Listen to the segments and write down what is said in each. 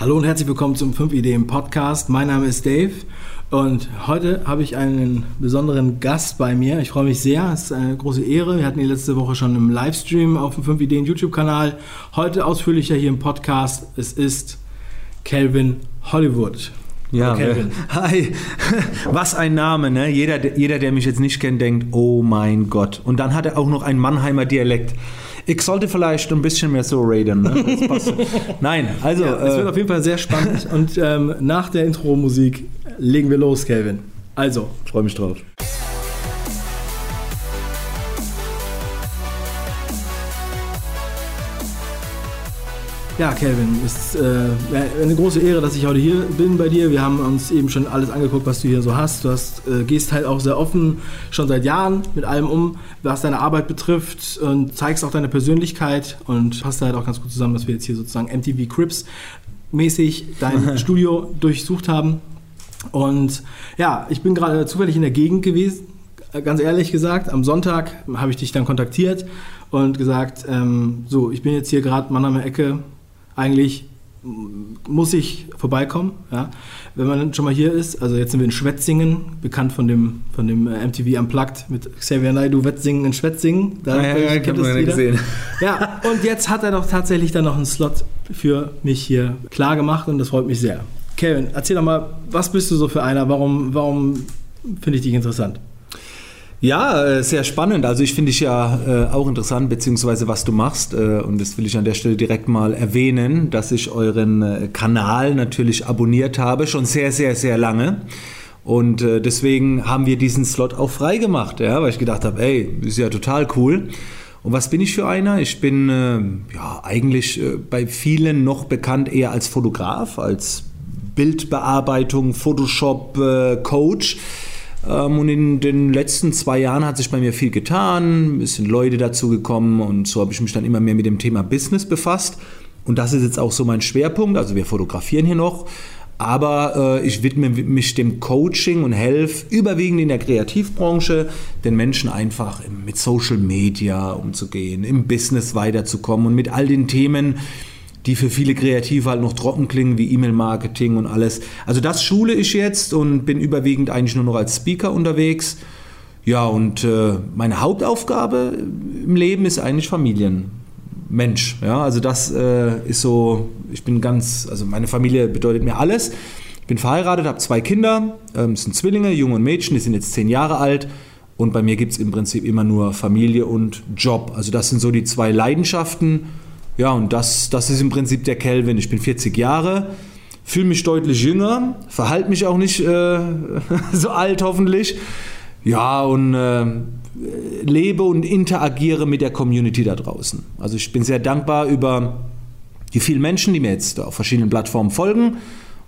Hallo und herzlich willkommen zum 5 Ideen Podcast. Mein Name ist Dave und heute habe ich einen besonderen Gast bei mir. Ich freue mich sehr, es ist eine große Ehre. Wir hatten die letzte Woche schon im Livestream auf dem 5 Ideen YouTube-Kanal. Heute ausführlicher hier im Podcast. Es ist Calvin Hollywood. Ja, Calvin. hi. Was ein Name, ne? Jeder, jeder, der mich jetzt nicht kennt, denkt, oh mein Gott. Und dann hat er auch noch einen Mannheimer Dialekt. Ich sollte vielleicht ein bisschen mehr so reden. Ne? Nein, also. Ja, es äh, wird auf jeden Fall sehr spannend. Und ähm, nach der Intro-Musik legen wir los, Kelvin. Also. Freue mich drauf. Ja, Kelvin, es ist äh, eine große Ehre, dass ich heute hier bin bei dir. Wir haben uns eben schon alles angeguckt, was du hier so hast. Du hast, äh, gehst halt auch sehr offen schon seit Jahren mit allem um, was deine Arbeit betrifft und zeigst auch deine Persönlichkeit und passt halt auch ganz gut zusammen, dass wir jetzt hier sozusagen MTV Crips mäßig dein Studio durchsucht haben. Und ja, ich bin gerade zufällig in der Gegend gewesen, ganz ehrlich gesagt. Am Sonntag habe ich dich dann kontaktiert und gesagt, ähm, so, ich bin jetzt hier gerade Mannheimer Ecke eigentlich muss ich vorbeikommen, ja. wenn man schon mal hier ist. Also jetzt sind wir in Schwetzingen, bekannt von dem, von dem äh, MTV Unplugged mit Xavier Naidoo, Wettsingen in Schwetzingen. Da ja, ja, ich habe das gesehen. Ja, und jetzt hat er doch tatsächlich dann noch einen Slot für mich hier klar gemacht und das freut mich sehr. Kevin, erzähl doch mal, was bist du so für einer? Warum, warum finde ich dich interessant? Ja, äh, sehr spannend. Also ich finde dich ja äh, auch interessant, beziehungsweise was du machst. Äh, und das will ich an der Stelle direkt mal erwähnen, dass ich euren äh, Kanal natürlich abonniert habe, schon sehr, sehr, sehr lange. Und äh, deswegen haben wir diesen Slot auch freigemacht, ja, weil ich gedacht habe, ey, ist ja total cool. Und was bin ich für einer? Ich bin äh, ja eigentlich bei vielen noch bekannt eher als Fotograf, als Bildbearbeitung, Photoshop, Coach. Ähm, und in den letzten zwei Jahren hat sich bei mir viel getan, es sind Leute dazu gekommen und so habe ich mich dann immer mehr mit dem Thema Business befasst. Und das ist jetzt auch so mein Schwerpunkt. Also wir fotografieren hier noch, aber äh, ich widme mich dem Coaching und helfe überwiegend in der Kreativbranche, den Menschen einfach mit Social Media umzugehen, im Business weiterzukommen und mit all den Themen, die für viele Kreative halt noch trocken klingen, wie E-Mail-Marketing und alles. Also das schule ich jetzt und bin überwiegend eigentlich nur noch als Speaker unterwegs. Ja, und äh, meine Hauptaufgabe im Leben ist eigentlich Familienmensch. Ja, also das äh, ist so, ich bin ganz, also meine Familie bedeutet mir alles. Ich bin verheiratet, habe zwei Kinder, ähm, sind Zwillinge, Junge und Mädchen, die sind jetzt zehn Jahre alt. Und bei mir gibt es im Prinzip immer nur Familie und Job. Also das sind so die zwei Leidenschaften ja, und das, das ist im Prinzip der Kelvin. Ich bin 40 Jahre, fühle mich deutlich jünger, verhalte mich auch nicht äh, so alt hoffentlich. Ja, und äh, lebe und interagiere mit der Community da draußen. Also ich bin sehr dankbar über die vielen Menschen, die mir jetzt auf verschiedenen Plattformen folgen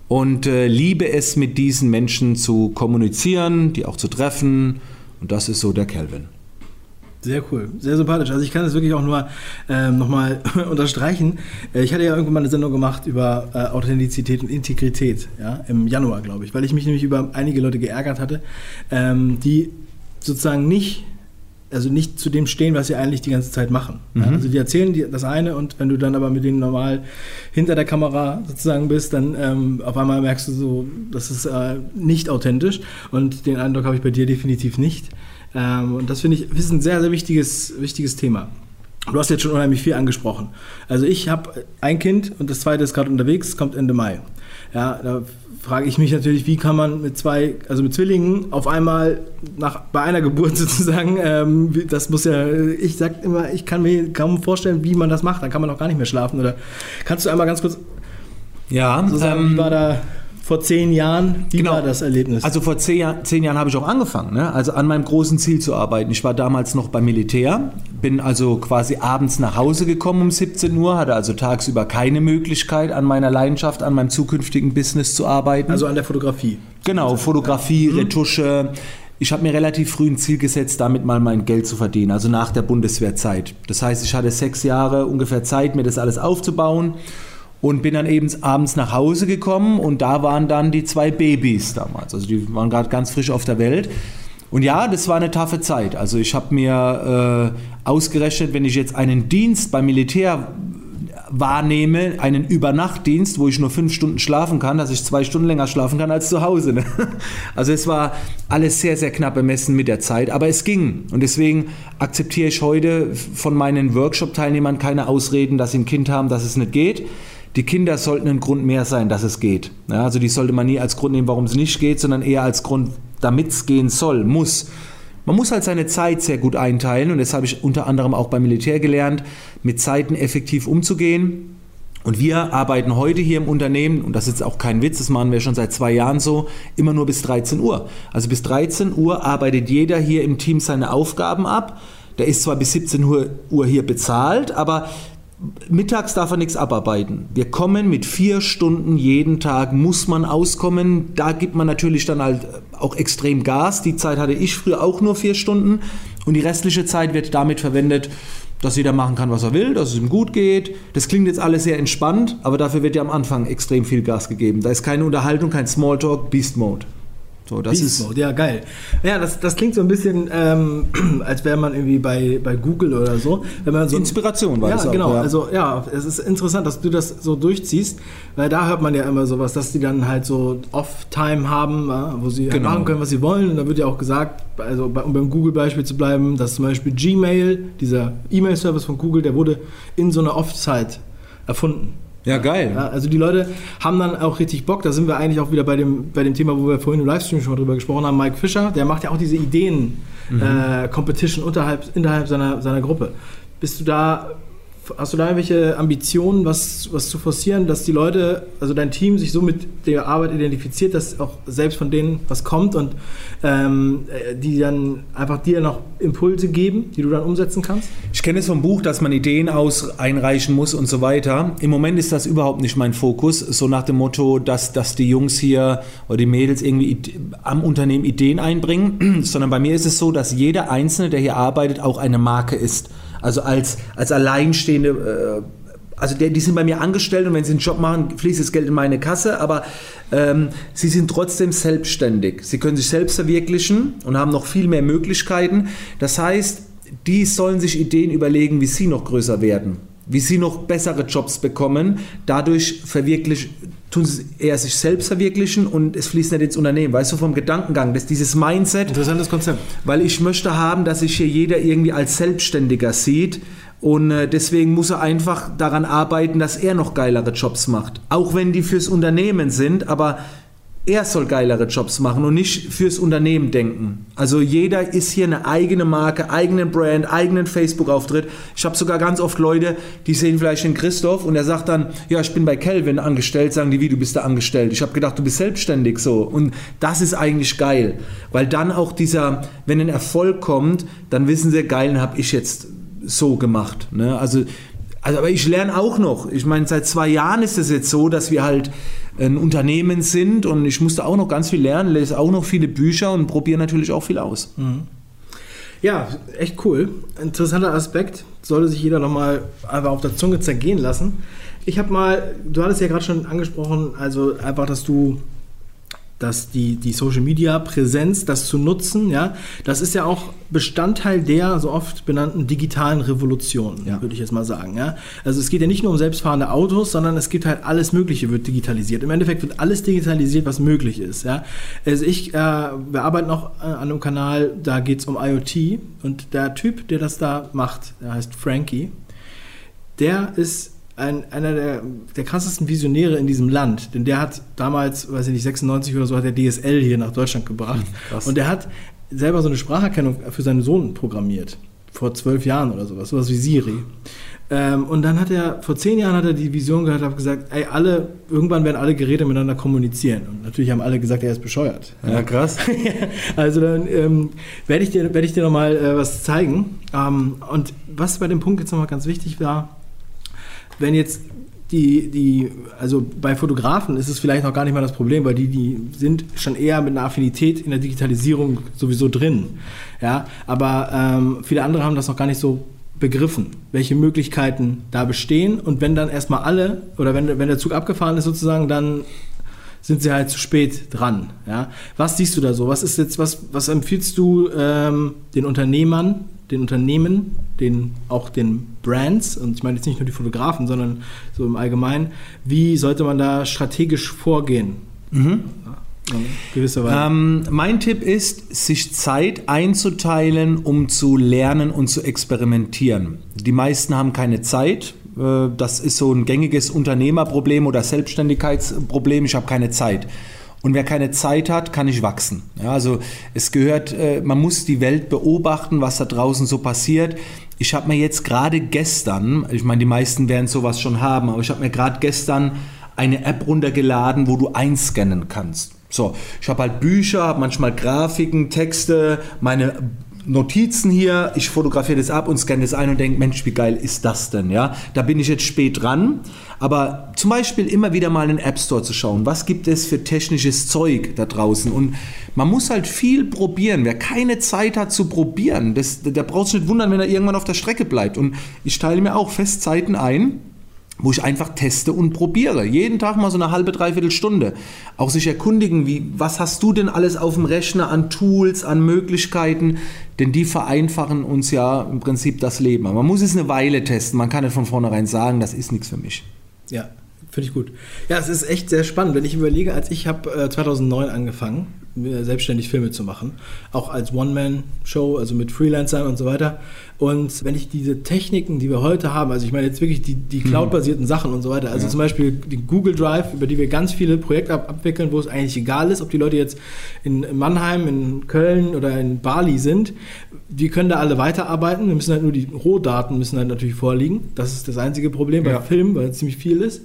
und äh, liebe es, mit diesen Menschen zu kommunizieren, die auch zu treffen. Und das ist so der Kelvin. Sehr cool, sehr sympathisch. Also ich kann das wirklich auch nur ähm, nochmal unterstreichen. Äh, ich hatte ja irgendwann mal eine Sendung gemacht über äh, Authentizität und Integrität, ja, im Januar, glaube ich, weil ich mich nämlich über einige Leute geärgert hatte, ähm, die sozusagen nicht, also nicht zu dem stehen, was sie eigentlich die ganze Zeit machen. Mhm. Also die erzählen die, das eine und wenn du dann aber mit denen normal hinter der Kamera sozusagen bist, dann ähm, auf einmal merkst du so, das ist äh, nicht authentisch und den Eindruck habe ich bei dir definitiv nicht. Ähm, und das finde ich ist ein sehr, sehr wichtiges, wichtiges Thema. Du hast jetzt schon unheimlich viel angesprochen. Also ich habe ein Kind und das zweite ist gerade unterwegs, kommt Ende Mai. Ja, da frage ich mich natürlich, wie kann man mit zwei, also mit Zwillingen auf einmal nach bei einer Geburt sozusagen, ähm, das muss ja, ich sag immer, ich kann mir kaum vorstellen, wie man das macht. Dann kann man auch gar nicht mehr schlafen. Oder kannst du einmal ganz kurz ja, so sagen, ähm, wie war da vor zehn Jahren, wie genau. war das Erlebnis? Also vor zehn, Jahr, zehn Jahren habe ich auch angefangen, ne? also an meinem großen Ziel zu arbeiten. Ich war damals noch beim Militär, bin also quasi abends nach Hause gekommen um 17 Uhr, hatte also tagsüber keine Möglichkeit, an meiner Leidenschaft, an meinem zukünftigen Business zu arbeiten. Also an der Fotografie? Genau, Fotografie, ja. Mhm. Retusche. Ich habe mir relativ früh ein Ziel gesetzt, damit mal mein Geld zu verdienen, also nach der Bundeswehrzeit. Das heißt, ich hatte sechs Jahre ungefähr Zeit, mir das alles aufzubauen und bin dann eben abends nach Hause gekommen und da waren dann die zwei Babys damals. Also die waren gerade ganz frisch auf der Welt. Und ja, das war eine taffe Zeit. Also ich habe mir äh, ausgerechnet, wenn ich jetzt einen Dienst beim Militär wahrnehme, einen Übernachtdienst, wo ich nur fünf Stunden schlafen kann, dass ich zwei Stunden länger schlafen kann als zu Hause. Ne? Also es war alles sehr, sehr knapp bemessen mit der Zeit, aber es ging. Und deswegen akzeptiere ich heute von meinen Workshop-Teilnehmern keine Ausreden, dass sie ein Kind haben, dass es nicht geht. Die Kinder sollten ein Grund mehr sein, dass es geht. Ja, also die sollte man nie als Grund nehmen, warum es nicht geht, sondern eher als Grund, damit es gehen soll, muss. Man muss halt seine Zeit sehr gut einteilen und das habe ich unter anderem auch beim Militär gelernt, mit Zeiten effektiv umzugehen. Und wir arbeiten heute hier im Unternehmen, und das ist jetzt auch kein Witz, das machen wir schon seit zwei Jahren so, immer nur bis 13 Uhr. Also bis 13 Uhr arbeitet jeder hier im Team seine Aufgaben ab. Der ist zwar bis 17 Uhr hier bezahlt, aber mittags darf er nichts abarbeiten. Wir kommen mit vier Stunden jeden Tag, muss man auskommen. Da gibt man natürlich dann halt auch extrem Gas. Die Zeit hatte ich früher auch nur vier Stunden. Und die restliche Zeit wird damit verwendet, dass jeder machen kann, was er will, dass es ihm gut geht. Das klingt jetzt alles sehr entspannt, aber dafür wird ja am Anfang extrem viel Gas gegeben. Da ist keine Unterhaltung, kein Smalltalk, Beast Mode. So, das Beast ist Mode, ja geil. Ja, das, das klingt so ein bisschen, ähm, als wäre man irgendwie bei, bei Google oder so. Wenn man so Inspiration war ja, das auch. Genau, ja. also ja, es ist interessant, dass du das so durchziehst, weil da hört man ja immer sowas, dass die dann halt so Off-Time haben, wo sie halt genau. machen können, was sie wollen. Und da wird ja auch gesagt, also um beim Google-Beispiel zu bleiben, dass zum Beispiel Gmail, dieser E-Mail-Service von Google, der wurde in so einer Off-Zeit erfunden. Ja, geil. Ja, also die Leute haben dann auch richtig Bock. Da sind wir eigentlich auch wieder bei dem, bei dem Thema, wo wir vorhin im Livestream schon mal drüber gesprochen haben. Mike Fischer, der macht ja auch diese Ideen-Competition mhm. äh, unterhalb, innerhalb seiner, seiner Gruppe. Bist du da Hast du da irgendwelche Ambitionen, was, was zu forcieren, dass die Leute, also dein Team, sich so mit der Arbeit identifiziert, dass auch selbst von denen was kommt und ähm, äh, die dann einfach dir noch Impulse geben, die du dann umsetzen kannst? Ich kenne es vom Buch, dass man Ideen aus einreichen muss und so weiter. Im Moment ist das überhaupt nicht mein Fokus, so nach dem Motto, dass, dass die Jungs hier oder die Mädels irgendwie am Unternehmen Ideen einbringen, sondern bei mir ist es so, dass jeder Einzelne, der hier arbeitet, auch eine Marke ist. Also als, als alleinstehende, äh, also die, die, sind bei mir angestellt und wenn sie einen Job machen, fließt das Geld in meine Kasse, aber ähm, sie sind trotzdem selbstständig. Sie können sich selbst verwirklichen und haben noch viel mehr Möglichkeiten. Das heißt, die sollen sich Ideen überlegen, wie sie noch größer werden wie sie noch bessere Jobs bekommen. Dadurch verwirklich, tun sie eher sich selbst verwirklichen und es fließt nicht ins Unternehmen. Weißt du, vom Gedankengang, das, dieses Mindset. Interessantes Konzept. Weil ich möchte haben, dass sich hier jeder irgendwie als Selbstständiger sieht. Und äh, deswegen muss er einfach daran arbeiten, dass er noch geilere Jobs macht. Auch wenn die fürs Unternehmen sind, aber er soll geilere Jobs machen und nicht fürs Unternehmen denken. Also jeder ist hier eine eigene Marke, eigenen Brand, eigenen Facebook-Auftritt. Ich habe sogar ganz oft Leute, die sehen vielleicht den Christoph und er sagt dann, ja, ich bin bei Kelvin angestellt, sagen die, wie, du bist da angestellt. Ich habe gedacht, du bist selbstständig so. Und das ist eigentlich geil, weil dann auch dieser, wenn ein Erfolg kommt, dann wissen sie, geil, habe ich jetzt so gemacht. Ne? Also, also, aber ich lerne auch noch. Ich meine, seit zwei Jahren ist es jetzt so, dass wir halt ein Unternehmen sind und ich musste auch noch ganz viel lernen, lese auch noch viele Bücher und probiere natürlich auch viel aus. Mhm. Ja, echt cool. Interessanter Aspekt. Sollte sich jeder nochmal einfach auf der Zunge zergehen lassen. Ich habe mal, du hattest ja gerade schon angesprochen, also einfach, dass du dass die, die Social Media Präsenz, das zu nutzen, ja, das ist ja auch Bestandteil der so oft benannten digitalen Revolution, ja. würde ich jetzt mal sagen. Ja. Also es geht ja nicht nur um selbstfahrende Autos, sondern es gibt halt alles Mögliche wird digitalisiert. Im Endeffekt wird alles digitalisiert, was möglich ist. Ja. Also ich, äh, wir arbeiten noch äh, an einem Kanal, da geht es um IoT und der Typ, der das da macht, der heißt Frankie, der ist ein, einer der, der krassesten Visionäre in diesem Land. Denn der hat damals, weiß ich nicht, 96 oder so, hat der DSL hier nach Deutschland gebracht. Krass. Und der hat selber so eine Spracherkennung für seinen Sohn programmiert. Vor zwölf Jahren oder sowas, sowas wie Siri. Ähm, und dann hat er, vor zehn Jahren hat er die Vision gehabt, hat gesagt, ey, alle, irgendwann werden alle Geräte miteinander kommunizieren. Und natürlich haben alle gesagt, er ist bescheuert. Ja, krass. also dann ähm, werde ich dir, werd ich dir nochmal äh, was zeigen. Ähm, und was bei dem Punkt jetzt nochmal ganz wichtig war, wenn jetzt die, die, also bei Fotografen ist es vielleicht noch gar nicht mal das Problem, weil die, die sind schon eher mit einer Affinität in der Digitalisierung sowieso drin. Ja, aber ähm, viele andere haben das noch gar nicht so begriffen, welche Möglichkeiten da bestehen. Und wenn dann erstmal alle, oder wenn, wenn der Zug abgefahren ist sozusagen, dann sind sie halt zu spät dran. Ja? Was siehst du da so? Was ist jetzt, was, was empfiehlst du ähm, den Unternehmern, den Unternehmen, den, auch den Brands, und ich meine jetzt nicht nur die Fotografen, sondern so im Allgemeinen, wie sollte man da strategisch vorgehen? Mhm. Ja, gewisserweise. Ähm, mein Tipp ist, sich Zeit einzuteilen, um zu lernen und zu experimentieren. Die meisten haben keine Zeit, das ist so ein gängiges Unternehmerproblem oder Selbstständigkeitsproblem. Ich habe keine Zeit. Und wer keine Zeit hat, kann nicht wachsen. Ja, also es gehört, äh, man muss die Welt beobachten, was da draußen so passiert. Ich habe mir jetzt gerade gestern, ich meine, die meisten werden sowas schon haben, aber ich habe mir gerade gestern eine App runtergeladen, wo du einscannen kannst. So, ich habe halt Bücher, habe manchmal Grafiken, Texte, meine Notizen hier, ich fotografiere das ab und scanne das ein und denke, Mensch, wie geil ist das denn? Ja, da bin ich jetzt spät dran. Aber zum Beispiel immer wieder mal in den App Store zu schauen, was gibt es für technisches Zeug da draußen? Und man muss halt viel probieren. Wer keine Zeit hat zu probieren, das, der braucht sich nicht wundern, wenn er irgendwann auf der Strecke bleibt. Und ich teile mir auch Festzeiten ein wo ich einfach teste und probiere. Jeden Tag mal so eine halbe, dreiviertel Stunde. Auch sich erkundigen, wie, was hast du denn alles auf dem Rechner an Tools, an Möglichkeiten, denn die vereinfachen uns ja im Prinzip das Leben. Aber man muss es eine Weile testen. Man kann nicht von vornherein sagen, das ist nichts für mich. Ja, finde ich gut. Ja, es ist echt sehr spannend, wenn ich überlege, als ich habe äh, 2009 angefangen, selbstständig Filme zu machen, auch als One-Man-Show, also mit Freelancern und so weiter. Und wenn ich diese Techniken, die wir heute haben, also ich meine jetzt wirklich die, die mhm. Cloud-basierten Sachen und so weiter, also ja. zum Beispiel die Google Drive, über die wir ganz viele Projekte abwickeln, wo es eigentlich egal ist, ob die Leute jetzt in Mannheim, in Köln oder in Bali sind, die können da alle weiterarbeiten. Wir müssen halt nur die Rohdaten müssen halt natürlich vorliegen. Das ist das einzige Problem ja. bei Film, weil es ziemlich viel ist.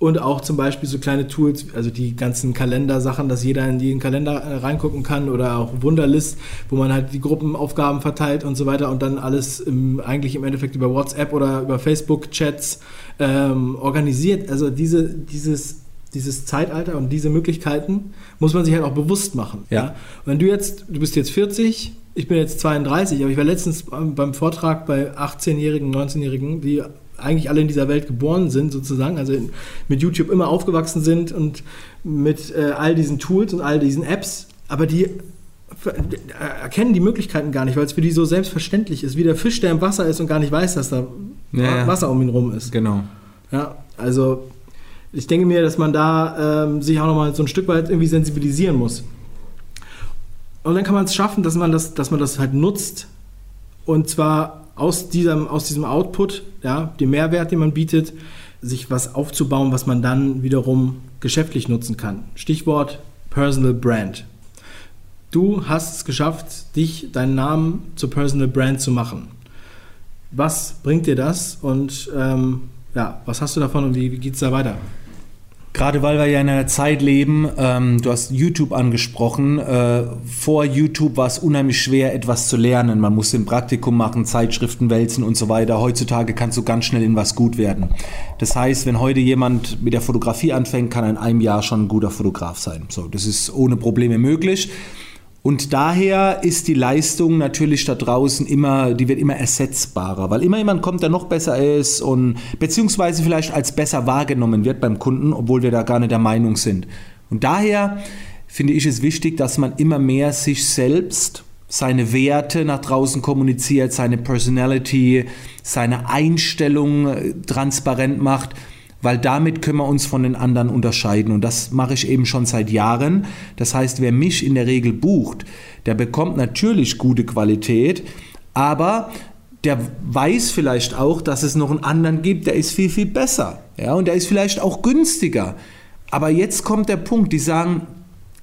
Und auch zum Beispiel so kleine Tools, also die ganzen Kalendersachen, dass jeder in den Kalender äh, reingucken kann oder auch Wunderlist, wo man halt die Gruppenaufgaben verteilt und so weiter und dann alles im, eigentlich im Endeffekt über WhatsApp oder über Facebook-Chats ähm, organisiert. Also diese, dieses, dieses Zeitalter und diese Möglichkeiten muss man sich halt auch bewusst machen. Ja. ja? Wenn du jetzt, du bist jetzt 40, ich bin jetzt 32, aber ich war letztens beim Vortrag bei 18-Jährigen, 19-Jährigen, die eigentlich alle in dieser Welt geboren sind, sozusagen, also mit YouTube immer aufgewachsen sind und mit äh, all diesen Tools und all diesen Apps, aber die äh, erkennen die Möglichkeiten gar nicht, weil es für die so selbstverständlich ist, wie der Fisch, der im Wasser ist und gar nicht weiß, dass da ja, Wasser um ihn rum ist. Genau. Ja, also ich denke mir, dass man da ähm, sich auch nochmal so ein Stück weit irgendwie sensibilisieren muss. Und dann kann man es schaffen, dass man das, dass man das halt nutzt. Und zwar aus diesem, aus diesem Output, ja, dem Mehrwert, den man bietet, sich was aufzubauen, was man dann wiederum geschäftlich nutzen kann. Stichwort Personal Brand. Du hast es geschafft, dich, deinen Namen zur Personal Brand zu machen. Was bringt dir das und ähm, ja, was hast du davon und wie, wie geht es da weiter? Gerade weil wir ja in einer Zeit leben, ähm, du hast YouTube angesprochen, äh, vor YouTube war es unheimlich schwer, etwas zu lernen. Man musste ein Praktikum machen, Zeitschriften wälzen und so weiter. Heutzutage kannst du ganz schnell in was gut werden. Das heißt, wenn heute jemand mit der Fotografie anfängt, kann er in einem Jahr schon ein guter Fotograf sein. So, das ist ohne Probleme möglich. Und daher ist die Leistung natürlich da draußen immer, die wird immer ersetzbarer, weil immer jemand kommt, der noch besser ist und beziehungsweise vielleicht als besser wahrgenommen wird beim Kunden, obwohl wir da gar nicht der Meinung sind. Und daher finde ich es wichtig, dass man immer mehr sich selbst, seine Werte nach draußen kommuniziert, seine Personality, seine Einstellung äh, transparent macht weil damit können wir uns von den anderen unterscheiden. Und das mache ich eben schon seit Jahren. Das heißt, wer mich in der Regel bucht, der bekommt natürlich gute Qualität, aber der weiß vielleicht auch, dass es noch einen anderen gibt, der ist viel, viel besser. Ja, und der ist vielleicht auch günstiger. Aber jetzt kommt der Punkt, die sagen,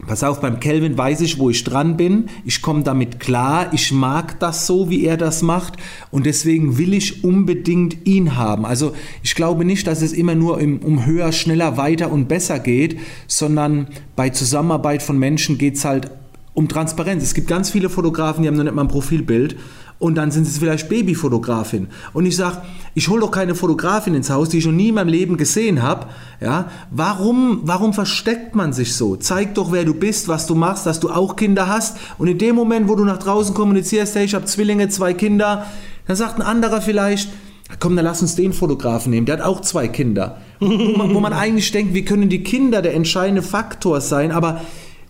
Pass auf, beim Kelvin weiß ich, wo ich dran bin. Ich komme damit klar. Ich mag das so, wie er das macht. Und deswegen will ich unbedingt ihn haben. Also ich glaube nicht, dass es immer nur um höher, schneller, weiter und besser geht, sondern bei Zusammenarbeit von Menschen geht es halt um Transparenz. Es gibt ganz viele Fotografen, die haben noch nicht mal ein Profilbild und dann sind sie vielleicht Babyfotografin. Und ich sage, ich hole doch keine Fotografin ins Haus, die ich noch nie in meinem Leben gesehen habe. Ja, warum, warum versteckt man sich so? Zeig doch, wer du bist, was du machst, dass du auch Kinder hast. Und in dem Moment, wo du nach draußen kommunizierst, hey, ich habe Zwillinge, zwei Kinder, dann sagt ein anderer vielleicht, Komm, dann lass uns den Fotografen nehmen, der hat auch zwei Kinder. Wo man, wo man eigentlich denkt, wie können die Kinder der entscheidende Faktor sein, aber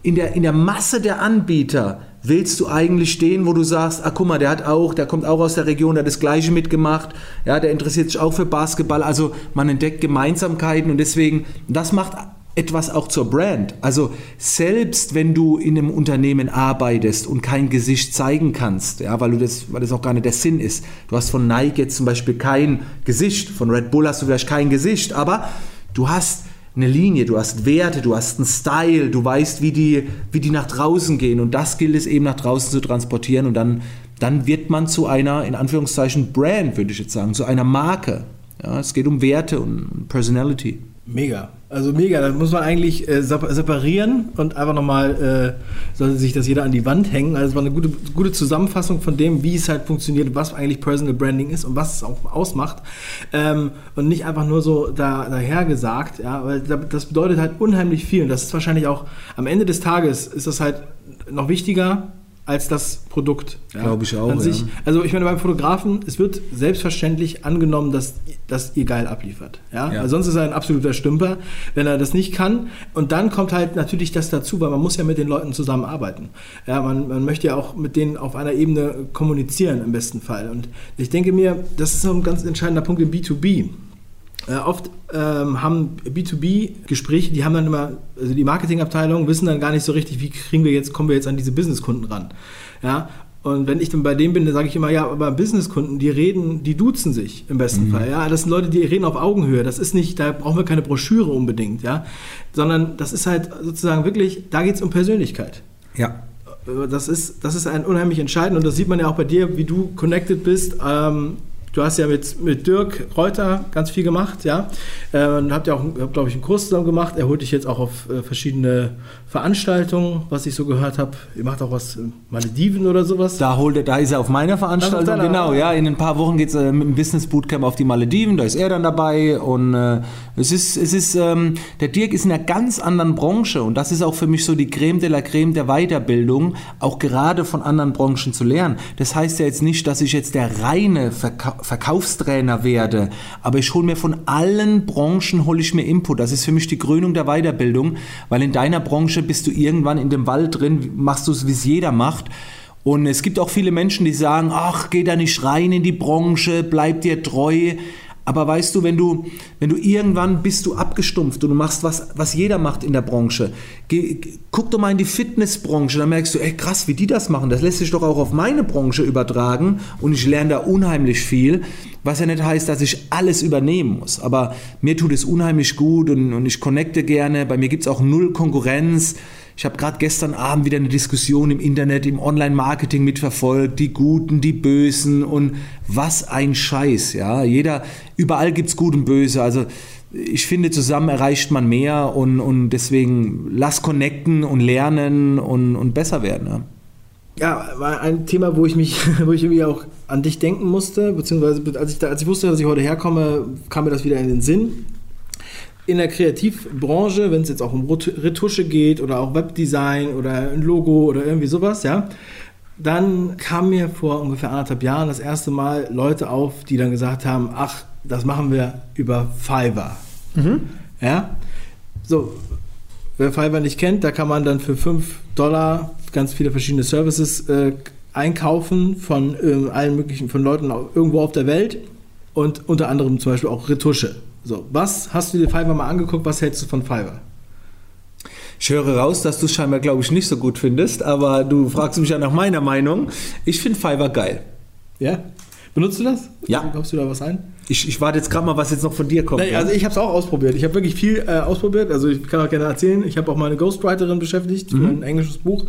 in der, in der Masse der Anbieter willst du eigentlich stehen, wo du sagst, ah guck mal, der hat auch, der kommt auch aus der Region, der hat das gleiche mitgemacht, ja, der interessiert sich auch für Basketball, also man entdeckt Gemeinsamkeiten und deswegen, das macht etwas auch zur Brand. Also selbst wenn du in einem Unternehmen arbeitest und kein Gesicht zeigen kannst, ja, weil du das, weil das auch gar nicht der Sinn ist. Du hast von Nike jetzt zum Beispiel kein Gesicht, von Red Bull hast du vielleicht kein Gesicht, aber du hast eine Linie, du hast Werte, du hast einen Style, du weißt, wie die, wie die nach draußen gehen und das gilt es eben nach draußen zu transportieren und dann, dann wird man zu einer, in Anführungszeichen, Brand, würde ich jetzt sagen, zu einer Marke. Ja, es geht um Werte und Personality. Mega. Also mega. Da muss man eigentlich äh, separieren und einfach nochmal, äh, sollte sich das jeder an die Wand hängen. Also es war eine gute, gute Zusammenfassung von dem, wie es halt funktioniert, was eigentlich Personal Branding ist und was es auch ausmacht. Ähm, und nicht einfach nur so da, daher gesagt, ja, weil das bedeutet halt unheimlich viel. Und das ist wahrscheinlich auch am Ende des Tages ist das halt noch wichtiger, als das Produkt. Ja, Glaube ich auch. Sich, ja. Also ich meine, beim Fotografen, es wird selbstverständlich angenommen, dass, dass ihr geil abliefert. Ja? ja. sonst ist er ein absoluter Stümper, wenn er das nicht kann. Und dann kommt halt natürlich das dazu, weil man muss ja mit den Leuten zusammenarbeiten. Ja, man, man möchte ja auch mit denen auf einer Ebene kommunizieren im besten Fall. Und ich denke mir, das ist so ein ganz entscheidender Punkt im B2B. Äh, oft ähm, haben B2B-Gespräche, die haben dann immer, also die Marketingabteilung wissen dann gar nicht so richtig, wie kriegen wir jetzt, kommen wir jetzt an diese Businesskunden ran. Ja, und wenn ich dann bei dem bin, dann sage ich immer, ja, aber Businesskunden, die reden, die duzen sich im besten mhm. Fall. Ja, das sind Leute, die reden auf Augenhöhe. Das ist nicht, da brauchen wir keine Broschüre unbedingt, ja, sondern das ist halt sozusagen wirklich, da geht es um Persönlichkeit. Ja. Das ist, das ist ein unheimlich entscheidend und das sieht man ja auch bei dir, wie du connected bist. Ähm, Du hast ja mit, mit Dirk Reuter ganz viel gemacht, ja. Äh, und habt ja auch, glaube ich, einen Kurs zusammen gemacht. Er holt dich jetzt auch auf äh, verschiedene Veranstaltungen, was ich so gehört habe. Ihr macht auch was in Malediven oder sowas. Da, holt er, da ist er auf meiner Veranstaltung, also genau. Ja, in ein paar Wochen geht es äh, mit dem Business Bootcamp auf die Malediven. Da ist er dann dabei. Und äh, es ist, es ist ähm, der Dirk ist in einer ganz anderen Branche. Und das ist auch für mich so die Creme de la Creme der Weiterbildung, auch gerade von anderen Branchen zu lernen. Das heißt ja jetzt nicht, dass ich jetzt der reine Verkauf Verkaufstrainer werde, aber ich hole mir von allen Branchen hole ich mir Input. Das ist für mich die Krönung der Weiterbildung, weil in deiner Branche bist du irgendwann in dem Wald drin, machst du es, wie es jeder macht. Und es gibt auch viele Menschen, die sagen, ach, geh da nicht rein in die Branche, bleib dir treu. Aber weißt du, wenn du, wenn du irgendwann bist du abgestumpft und du machst was, was jeder macht in der Branche. Geh, guck doch mal in die Fitnessbranche, dann merkst du, ey krass, wie die das machen. Das lässt sich doch auch auf meine Branche übertragen und ich lerne da unheimlich viel. Was ja nicht heißt, dass ich alles übernehmen muss. Aber mir tut es unheimlich gut und, und ich connecte gerne. Bei mir gibt es auch null Konkurrenz. Ich habe gerade gestern Abend wieder eine Diskussion im Internet, im Online-Marketing mitverfolgt, die Guten, die Bösen und was ein Scheiß, ja. Jeder, überall gibt es Gut und Böse, also ich finde, zusammen erreicht man mehr und, und deswegen lass connecten und lernen und, und besser werden. Ja. Ja, war ein Thema, wo ich mich, wo ich irgendwie auch an dich denken musste, beziehungsweise als ich, da, als ich wusste, dass ich heute herkomme, kam mir das wieder in den Sinn in der Kreativbranche, wenn es jetzt auch um Retusche geht oder auch Webdesign oder ein Logo oder irgendwie sowas, ja, dann kamen mir vor ungefähr anderthalb Jahren das erste Mal Leute auf, die dann gesagt haben, ach, das machen wir über Fiverr. Mhm. Ja, so, wer Fiverr nicht kennt, da kann man dann für 5 Dollar ganz viele verschiedene Services äh, einkaufen von äh, allen möglichen, von Leuten irgendwo auf der Welt und unter anderem zum Beispiel auch Retusche. So, was hast du dir Fiverr mal angeguckt? Was hältst du von Fiverr? Ich höre raus, dass du es scheinbar, glaube ich, nicht so gut findest, aber du fragst mich ja nach meiner Meinung. Ich finde Fiverr geil. Ja? Benutzt du das? Ja. Kaufst du da was ein? Ich, ich warte jetzt gerade mal, was jetzt noch von dir kommt. Nee, ja? Also ich habe es auch ausprobiert. Ich habe wirklich viel äh, ausprobiert. Also ich kann auch gerne erzählen. Ich habe auch mal eine Ghostwriterin beschäftigt für mhm. ein englisches Buch.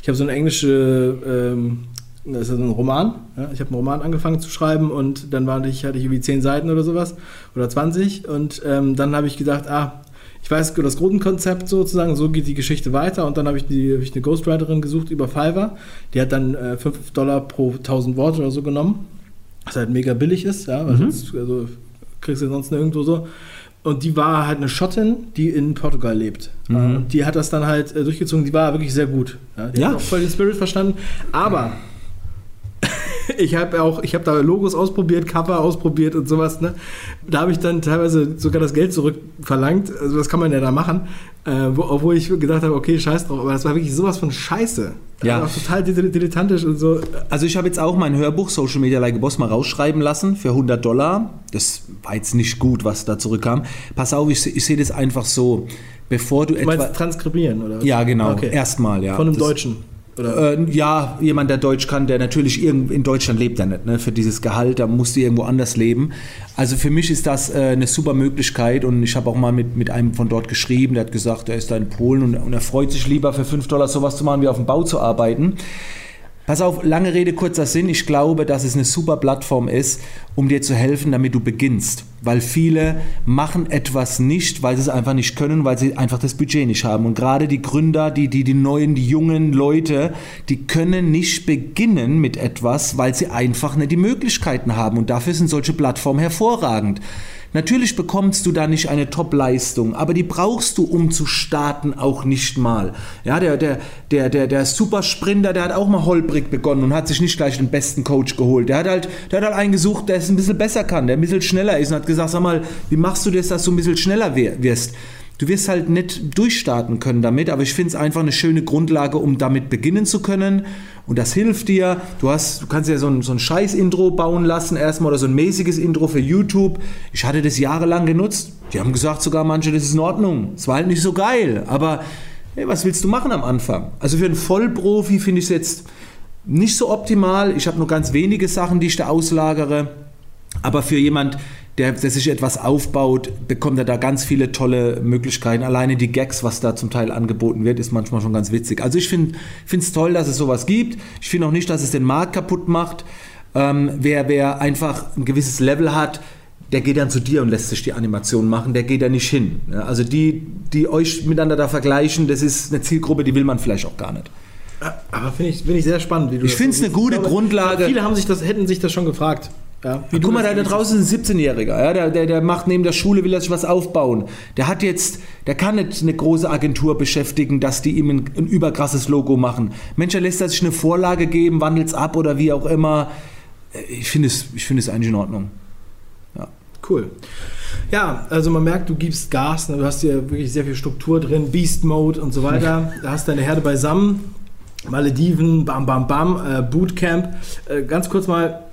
Ich habe so eine englische ähm, das ist ein Roman. Ja? Ich habe einen Roman angefangen zu schreiben und dann war ich, hatte ich irgendwie zehn Seiten oder sowas oder 20 und ähm, dann habe ich gedacht, ah, ich weiß das Grundkonzept sozusagen, so geht die Geschichte weiter und dann habe ich, die, hab ich eine Ghostwriterin gesucht über Fiverr, die hat dann äh, 5 Dollar pro 1000 Worte oder so genommen, was halt mega billig ist, ja, weil mhm. sonst, also, kriegst du sonst nirgendwo so. Und die war halt eine Schottin, die in Portugal lebt. Mhm. Und die hat das dann halt äh, durchgezogen, die war wirklich sehr gut. Ja, die ja. hat auch voll den Spirit verstanden. Aber ich habe auch, ich habe da Logos ausprobiert, Cover ausprobiert und sowas. Ne? Da habe ich dann teilweise sogar das Geld zurückverlangt. Also das kann man ja da machen. Äh, wo, obwohl ich gedacht habe, okay, scheiß drauf. Aber das war wirklich sowas von Scheiße. Ja. Also total dilettantisch und so. Also ich habe jetzt auch mein Hörbuch Social Media Like a Boss mal rausschreiben lassen für 100 Dollar. Das war jetzt nicht gut, was da zurückkam. Pass auf, ich, ich sehe das einfach so. Bevor du, Du etwa... meinst transkribieren, oder? Ja, genau. Okay. Erstmal, ja. Von einem Das- Deutschen. Oder? Äh, ja, jemand, der Deutsch kann, der natürlich in Deutschland lebt er nicht. Ne? Für dieses Gehalt, da musst du irgendwo anders leben. Also für mich ist das äh, eine super Möglichkeit und ich habe auch mal mit, mit einem von dort geschrieben, der hat gesagt, er ist da in Polen und, und er freut sich lieber für 5 Dollar sowas zu machen, wie auf dem Bau zu arbeiten. Pass auf, lange Rede, kurzer Sinn. Ich glaube, dass es eine super Plattform ist, um dir zu helfen, damit du beginnst. Weil viele machen etwas nicht, weil sie es einfach nicht können, weil sie einfach das Budget nicht haben. Und gerade die Gründer, die, die, die neuen, die jungen Leute, die können nicht beginnen mit etwas, weil sie einfach nicht die Möglichkeiten haben. Und dafür sind solche Plattformen hervorragend. Natürlich bekommst du da nicht eine Top-Leistung, aber die brauchst du, um zu starten, auch nicht mal. Ja, der, der, der, der, der Supersprinter, der hat auch mal holprig begonnen und hat sich nicht gleich den besten Coach geholt. Der hat halt, der hat halt einen gesucht, der es ein bisschen besser kann, der ein bisschen schneller ist und hat gesagt, sag mal, wie machst du das, dass du ein bisschen schneller wirst? Du wirst halt nicht durchstarten können damit, aber ich finde es einfach eine schöne Grundlage, um damit beginnen zu können. Und das hilft dir. Du, hast, du kannst ja so ein, so ein Scheiß-Intro bauen lassen, erstmal oder so ein mäßiges Intro für YouTube. Ich hatte das jahrelang genutzt. Die haben gesagt, sogar manche, das ist in Ordnung. Es war halt nicht so geil, aber hey, was willst du machen am Anfang? Also für einen Vollprofi finde ich es jetzt nicht so optimal. Ich habe nur ganz wenige Sachen, die ich da auslagere. Aber für jemand, der, der sich etwas aufbaut, bekommt er da ganz viele tolle Möglichkeiten. Alleine die Gags, was da zum Teil angeboten wird, ist manchmal schon ganz witzig. Also ich finde es toll, dass es sowas gibt. Ich finde auch nicht, dass es den Markt kaputt macht. Ähm, wer, wer einfach ein gewisses Level hat, der geht dann zu dir und lässt sich die Animation machen, der geht da nicht hin. Also die, die euch miteinander da vergleichen, das ist eine Zielgruppe, die will man vielleicht auch gar nicht. Aber finde ich, find ich sehr spannend, wie du Ich find's so eine gute glaube, Grundlage. Viele haben sich das, hätten sich das schon gefragt. Ja, Guck mal, da, draußen ist ein 17-Jähriger, ja, der, der, der macht neben der Schule, will er sich was aufbauen. Der hat jetzt, der kann nicht eine große Agentur beschäftigen, dass die ihm ein, ein überkrasses Logo machen. Mensch, er lässt er sich eine Vorlage geben, wandelt es ab oder wie auch immer. Ich finde es, ich finde es eigentlich in Ordnung. Cool. Ja, also man merkt, du gibst Gas, ne? du hast hier wirklich sehr viel Struktur drin, Beast Mode und so weiter. Da hast deine Herde beisammen. Malediven, bam, bam, bam, äh, Bootcamp. Äh, ganz kurz mal,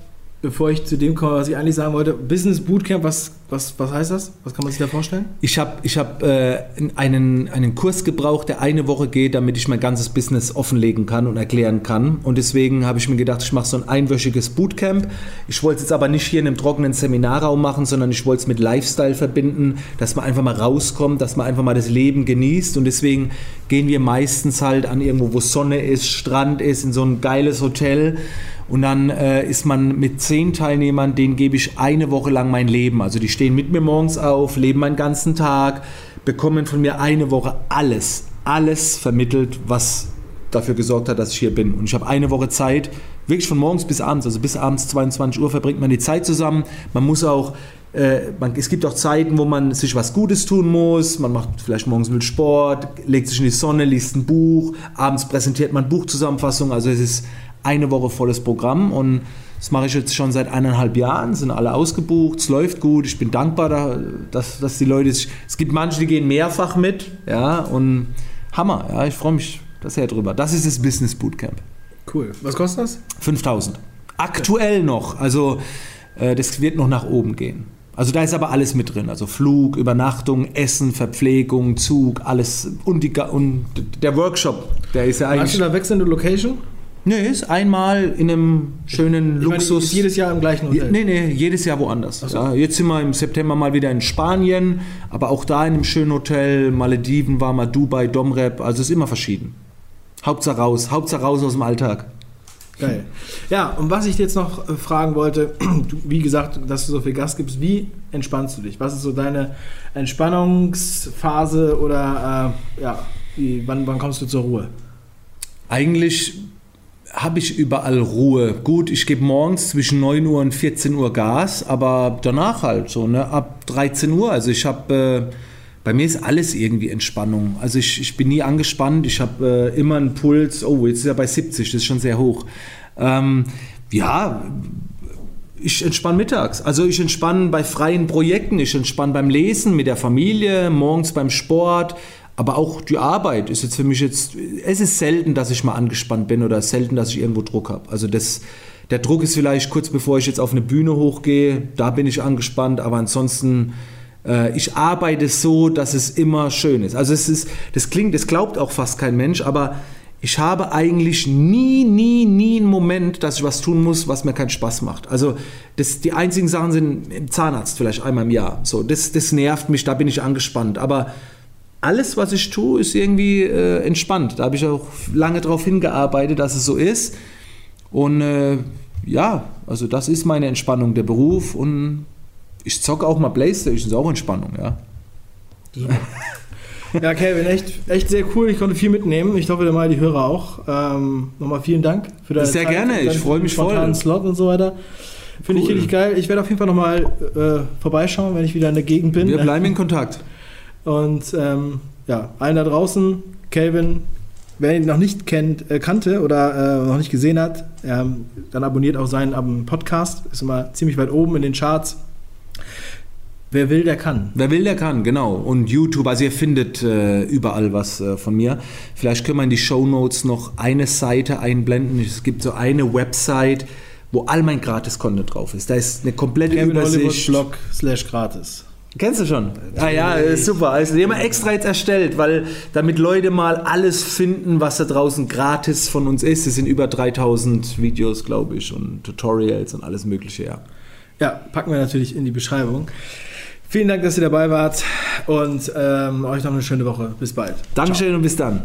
bevor ich zu dem komme, was ich eigentlich sagen wollte. Business Bootcamp, was, was, was heißt das? Was kann man sich da vorstellen? Ich habe ich hab, äh, einen, einen Kurs gebraucht, der eine Woche geht, damit ich mein ganzes Business offenlegen kann und erklären kann. Und deswegen habe ich mir gedacht, ich mache so ein einwöchiges Bootcamp. Ich wollte es jetzt aber nicht hier in einem trockenen Seminarraum machen, sondern ich wollte es mit Lifestyle verbinden, dass man einfach mal rauskommt, dass man einfach mal das Leben genießt. Und deswegen gehen wir meistens halt an irgendwo, wo Sonne ist, Strand ist, in so ein geiles Hotel. Und dann äh, ist man mit zehn Teilnehmern, denen gebe ich eine Woche lang mein Leben. Also die stehen mit mir morgens auf, leben meinen ganzen Tag, bekommen von mir eine Woche alles, alles vermittelt, was dafür gesorgt hat, dass ich hier bin. Und ich habe eine Woche Zeit, wirklich von morgens bis abends, also bis abends 22 Uhr verbringt man die Zeit zusammen. Man muss auch äh, man, es gibt auch Zeiten, wo man sich was Gutes tun muss. Man macht vielleicht morgens mit Sport, legt sich in die Sonne, liest ein Buch. Abends präsentiert man Buchzusammenfassung. Also es ist eine Woche volles Programm und das mache ich jetzt schon seit eineinhalb Jahren. Sind alle ausgebucht, es läuft gut. Ich bin dankbar, da- dass, dass die Leute sich. Es gibt manche, die gehen mehrfach mit, ja und Hammer. Ja, ich freue mich sehr drüber. Das ist das Business Bootcamp. Cool. Was kostet das? 5000. Aktuell noch. Also äh, das wird noch nach oben gehen. Also da ist aber alles mit drin. Also Flug, Übernachtung, Essen, Verpflegung, Zug, alles. Und, die, und der Workshop, der ist ja Hast du eigentlich. da wechselnde Location? Nee, ist einmal in einem schönen Ich meine, Luxus. ist jedes Jahr im gleichen Hotel. Nee, nee, jedes Jahr woanders. So. Ja, jetzt sind wir im September mal wieder in Spanien, aber auch da in einem schönen Hotel. Malediven war mal Dubai, Domrep, also ist immer verschieden. Hauptsache raus, Hauptsache raus aus dem Alltag. Geil. Ja, und was ich dir jetzt noch äh, fragen wollte, du, wie gesagt, dass du so viel Gas gibst, wie entspannst du dich? Was ist so deine Entspannungsphase oder äh, ja, wie, wann, wann kommst du zur Ruhe? Eigentlich habe ich überall Ruhe. Gut, ich gebe morgens zwischen 9 Uhr und 14 Uhr Gas, aber danach halt so, ne, ab 13 Uhr. Also ich habe, äh, bei mir ist alles irgendwie Entspannung. Also ich, ich bin nie angespannt, ich habe äh, immer einen Puls, oh, jetzt ist er bei 70, das ist schon sehr hoch. Ähm, ja, ich entspanne mittags. Also ich entspanne bei freien Projekten, ich entspanne beim Lesen mit der Familie, morgens beim Sport, aber auch die Arbeit ist jetzt für mich jetzt, es ist selten, dass ich mal angespannt bin oder selten, dass ich irgendwo Druck habe. Also das, der Druck ist vielleicht kurz bevor ich jetzt auf eine Bühne hochgehe, da bin ich angespannt, aber ansonsten äh, ich arbeite so, dass es immer schön ist. Also es ist, das klingt, das glaubt auch fast kein Mensch, aber ich habe eigentlich nie, nie, nie einen Moment, dass ich was tun muss, was mir keinen Spaß macht. Also das, die einzigen Sachen sind im Zahnarzt vielleicht einmal im Jahr. So, das, das nervt mich, da bin ich angespannt. Aber alles, was ich tue, ist irgendwie äh, entspannt. Da habe ich auch lange darauf hingearbeitet, dass es so ist. Und äh, ja, also das ist meine Entspannung, der Beruf. Und ich zocke auch mal Playstation, ist auch Entspannung, ja. Ja, Kevin, echt, echt sehr cool. Ich konnte viel mitnehmen. Ich hoffe, mal die Hörer auch. Ähm, nochmal vielen Dank für deine Sehr Zeit, gerne, ich freue mich voll. Slot und so weiter. Finde cool. ich richtig geil. Ich werde auf jeden Fall nochmal äh, vorbeischauen, wenn ich wieder in der Gegend bin. Wir bleiben in Kontakt. Und ähm, ja, allen da draußen, Calvin, wer ihn noch nicht kennt, äh, kannte oder äh, noch nicht gesehen hat, ähm, dann abonniert auch seinen Podcast. Ist immer ziemlich weit oben in den Charts. Wer will, der kann. Wer will, der kann, genau. Und YouTube, also ihr findet äh, überall was äh, von mir. Vielleicht können wir in die Show Notes noch eine Seite einblenden. Es gibt so eine Website, wo all mein Gratis-Content drauf ist. Da ist eine komplette Kevin Übersicht. Blog slash gratis. Kennst du schon? Ah ja, super. Also die haben wir extra jetzt erstellt, weil damit Leute mal alles finden, was da draußen gratis von uns ist. Es sind über 3000 Videos, glaube ich, und Tutorials und alles Mögliche, ja. Ja, packen wir natürlich in die Beschreibung. Vielen Dank, dass ihr dabei wart und ähm, euch noch eine schöne Woche. Bis bald. Dankeschön Ciao. und bis dann.